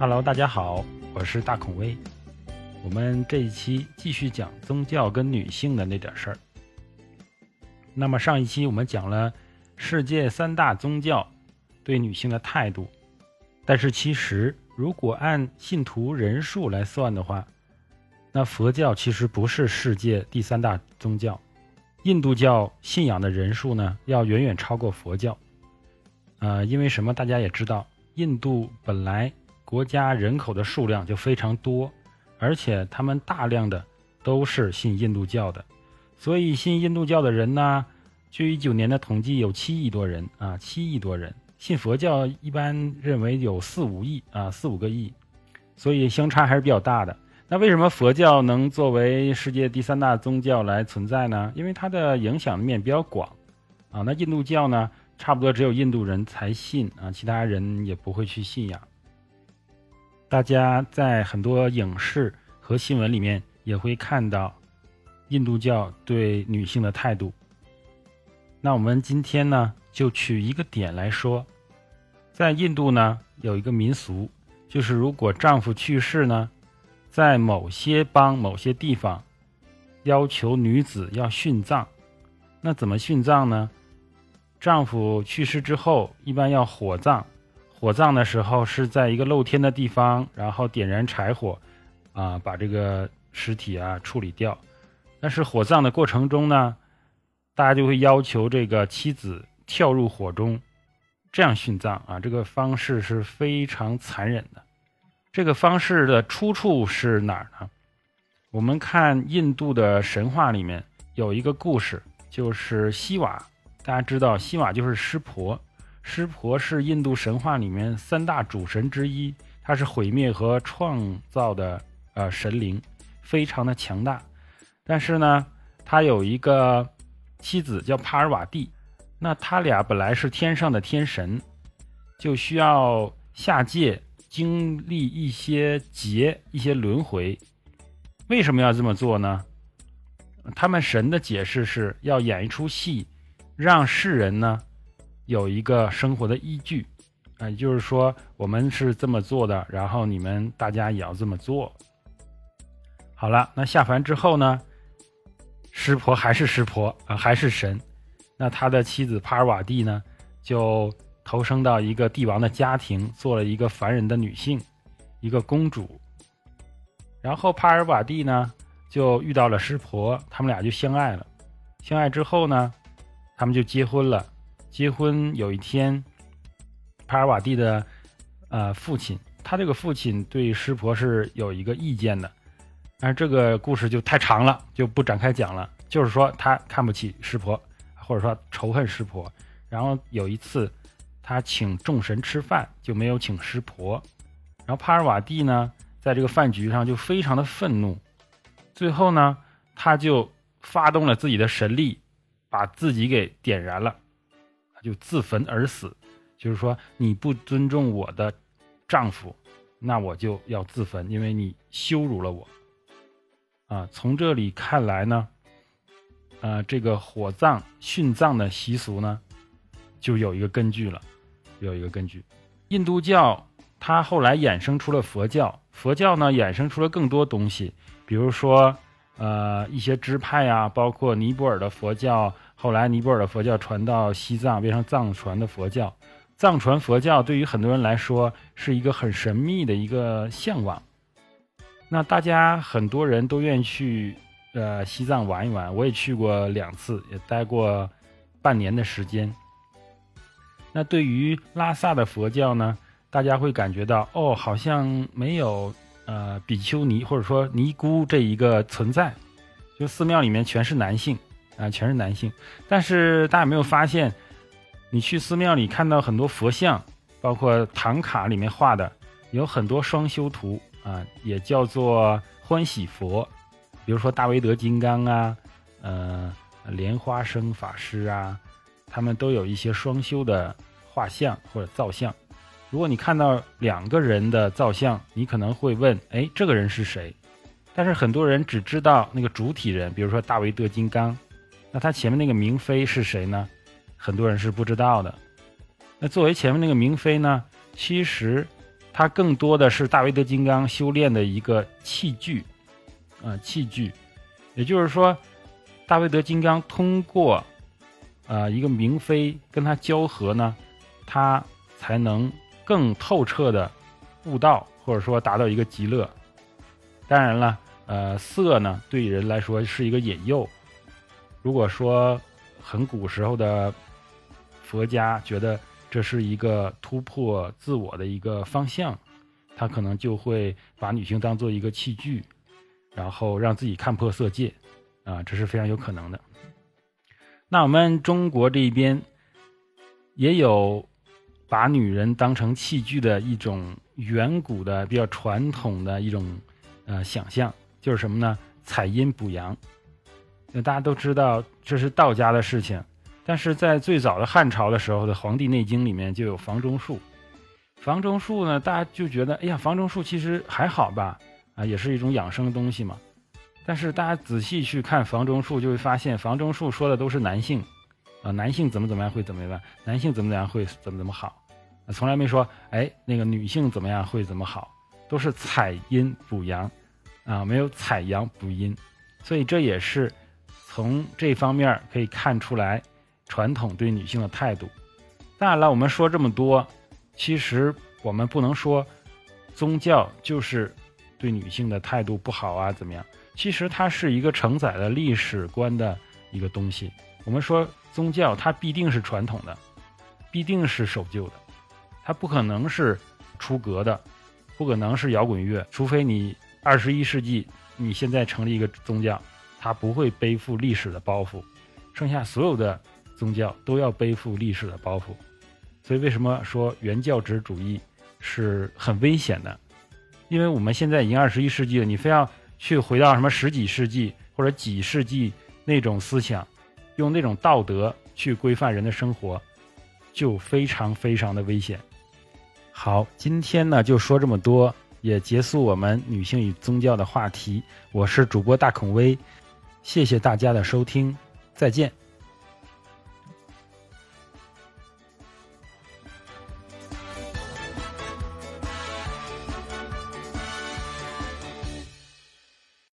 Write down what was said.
Hello，大家好，我是大孔威。我们这一期继续讲宗教跟女性的那点事儿。那么上一期我们讲了世界三大宗教对女性的态度，但是其实如果按信徒人数来算的话，那佛教其实不是世界第三大宗教，印度教信仰的人数呢要远远超过佛教。呃，因为什么？大家也知道，印度本来国家人口的数量就非常多，而且他们大量的都是信印度教的，所以信印度教的人呢，据一九年的统计有七亿多人啊，七亿多人。信佛教一般认为有四五亿啊，四五个亿，所以相差还是比较大的。那为什么佛教能作为世界第三大宗教来存在呢？因为它的影响面比较广啊。那印度教呢？差不多只有印度人才信啊，其他人也不会去信仰。大家在很多影视和新闻里面也会看到印度教对女性的态度。那我们今天呢，就取一个点来说，在印度呢有一个民俗，就是如果丈夫去世呢，在某些邦、某些地方要求女子要殉葬。那怎么殉葬呢？丈夫去世之后，一般要火葬。火葬的时候是在一个露天的地方，然后点燃柴火，啊，把这个尸体啊处理掉。但是火葬的过程中呢，大家就会要求这个妻子跳入火中，这样殉葬啊。这个方式是非常残忍的。这个方式的出处是哪儿呢？我们看印度的神话里面有一个故事，就是西瓦。大家知道，西瓦就是湿婆，湿婆是印度神话里面三大主神之一，他是毁灭和创造的呃神灵，非常的强大。但是呢，他有一个妻子叫帕尔瓦蒂，那他俩本来是天上的天神，就需要下界经历一些劫、一些轮回。为什么要这么做呢？他们神的解释是要演一出戏。让世人呢有一个生活的依据，啊，也就是说我们是这么做的，然后你们大家也要这么做。好了，那下凡之后呢，湿婆还是湿婆啊，还是神。那他的妻子帕尔瓦蒂呢，就投生到一个帝王的家庭，做了一个凡人的女性，一个公主。然后帕尔瓦蒂呢就遇到了湿婆，他们俩就相爱了。相爱之后呢？他们就结婚了。结婚有一天，帕尔瓦蒂的呃父亲，他这个父亲对湿婆是有一个意见的，但是这个故事就太长了，就不展开讲了。就是说他看不起湿婆，或者说仇恨湿婆。然后有一次，他请众神吃饭，就没有请湿婆。然后帕尔瓦蒂呢，在这个饭局上就非常的愤怒，最后呢，他就发动了自己的神力。把自己给点燃了，就自焚而死。就是说，你不尊重我的丈夫，那我就要自焚，因为你羞辱了我。啊，从这里看来呢，呃，这个火葬殉葬的习俗呢，就有一个根据了，有一个根据。印度教它后来衍生出了佛教，佛教呢衍生出了更多东西，比如说。呃，一些支派啊，包括尼泊尔的佛教，后来尼泊尔的佛教传到西藏，变成藏传的佛教。藏传佛教对于很多人来说是一个很神秘的一个向往。那大家很多人都愿意去呃西藏玩一玩，我也去过两次，也待过半年的时间。那对于拉萨的佛教呢，大家会感觉到哦，好像没有。呃，比丘尼或者说尼姑这一个存在，就寺庙里面全是男性啊，全是男性。但是大家有没有发现，你去寺庙里看到很多佛像，包括唐卡里面画的，有很多双修图啊，也叫做欢喜佛，比如说大威德金刚啊，呃，莲花生法师啊，他们都有一些双修的画像或者造像。如果你看到两个人的造像，你可能会问：哎，这个人是谁？但是很多人只知道那个主体人，比如说大维德金刚，那他前面那个明妃是谁呢？很多人是不知道的。那作为前面那个明妃呢，其实它更多的是大威德金刚修炼的一个器具，啊，器具。也就是说，大威德金刚通过，啊，一个明妃跟他交合呢，他才能更透彻的悟道，或者说达到一个极乐。当然了，呃，色呢对人来说是一个引诱。如果说很古时候的佛家觉得这是一个突破自我的一个方向，他可能就会把女性当做一个器具，然后让自己看破色戒，啊，这是非常有可能的。那我们中国这一边也有把女人当成器具的一种远古的、比较传统的一种呃想象，就是什么呢？采阴补阳。那大家都知道这是道家的事情，但是在最早的汉朝的时候的《黄帝内经》里面就有房中术。房中术呢，大家就觉得，哎呀，房中术其实还好吧，啊，也是一种养生的东西嘛。但是大家仔细去看房中术，就会发现房中术说的都是男性，男性怎么怎么样会怎么样，男性怎么怎么样会怎么怎么好，从来没说，哎，那个女性怎么样会怎么好，都是采阴补阳，啊，没有采阳补阴，所以这也是。从这方面可以看出来，传统对女性的态度。当然了，我们说这么多，其实我们不能说宗教就是对女性的态度不好啊，怎么样？其实它是一个承载了历史观的一个东西。我们说宗教，它必定是传统的，必定是守旧的，它不可能是出格的，不可能是摇滚乐，除非你二十一世纪你现在成立一个宗教。它不会背负历史的包袱，剩下所有的宗教都要背负历史的包袱，所以为什么说原教旨主义是很危险的？因为我们现在已经二十一世纪了，你非要去回到什么十几世纪或者几世纪那种思想，用那种道德去规范人的生活，就非常非常的危险。好，今天呢就说这么多，也结束我们女性与宗教的话题。我是主播大孔威。谢谢大家的收听，再见。